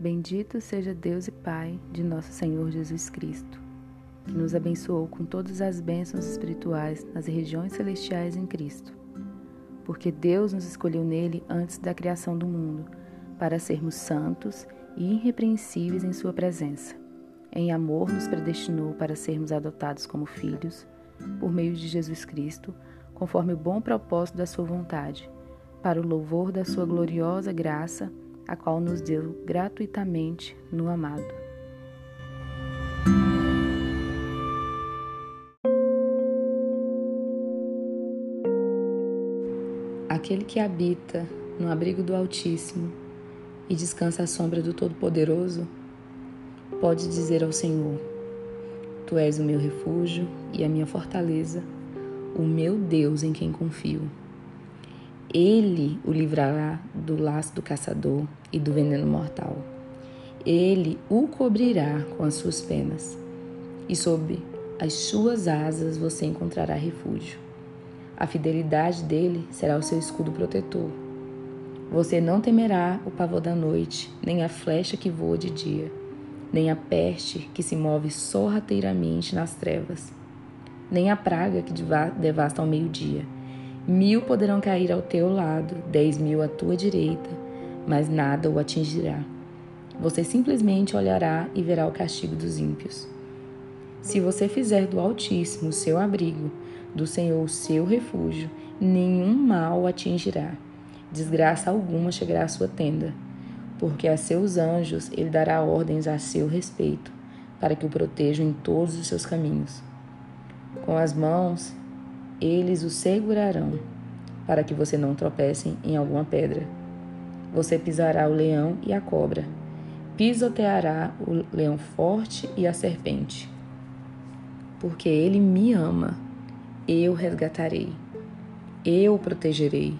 Bendito seja Deus e Pai de nosso Senhor Jesus Cristo, que nos abençoou com todas as bênçãos espirituais nas regiões celestiais em Cristo. Porque Deus nos escolheu nele antes da criação do mundo, para sermos santos e irrepreensíveis em Sua presença. Em amor, nos predestinou para sermos adotados como filhos, por meio de Jesus Cristo, conforme o bom propósito da Sua vontade, para o louvor da Sua gloriosa graça a qual nos deu gratuitamente no amado. Aquele que habita no abrigo do Altíssimo e descansa à sombra do Todo-Poderoso, pode dizer ao Senhor: Tu és o meu refúgio e a minha fortaleza, o meu Deus em quem confio. Ele o livrará do laço do caçador e do veneno mortal. Ele o cobrirá com as suas penas, e sob as suas asas você encontrará refúgio. A fidelidade dele será o seu escudo protetor. Você não temerá o pavor da noite, nem a flecha que voa de dia, nem a peste que se move sorrateiramente nas trevas, nem a praga que devasta ao meio-dia Mil poderão cair ao teu lado, dez mil à tua direita, mas nada o atingirá. Você simplesmente olhará e verá o castigo dos ímpios. Se você fizer do Altíssimo seu abrigo, do Senhor seu refúgio, nenhum mal o atingirá. Desgraça alguma chegará à sua tenda, porque a seus anjos ele dará ordens a seu respeito, para que o protejam em todos os seus caminhos. Com as mãos eles o segurarão, para que você não tropece em alguma pedra. Você pisará o leão e a cobra, pisoteará o leão forte e a serpente. Porque ele me ama, eu resgatarei. Eu o protegerei,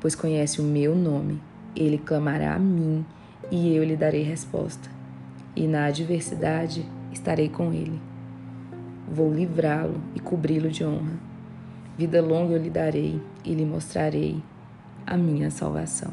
pois conhece o meu nome. Ele clamará a mim e eu lhe darei resposta. E na adversidade estarei com ele. Vou livrá-lo e cobri-lo de honra Vida longa eu lhe darei e lhe mostrarei a minha salvação.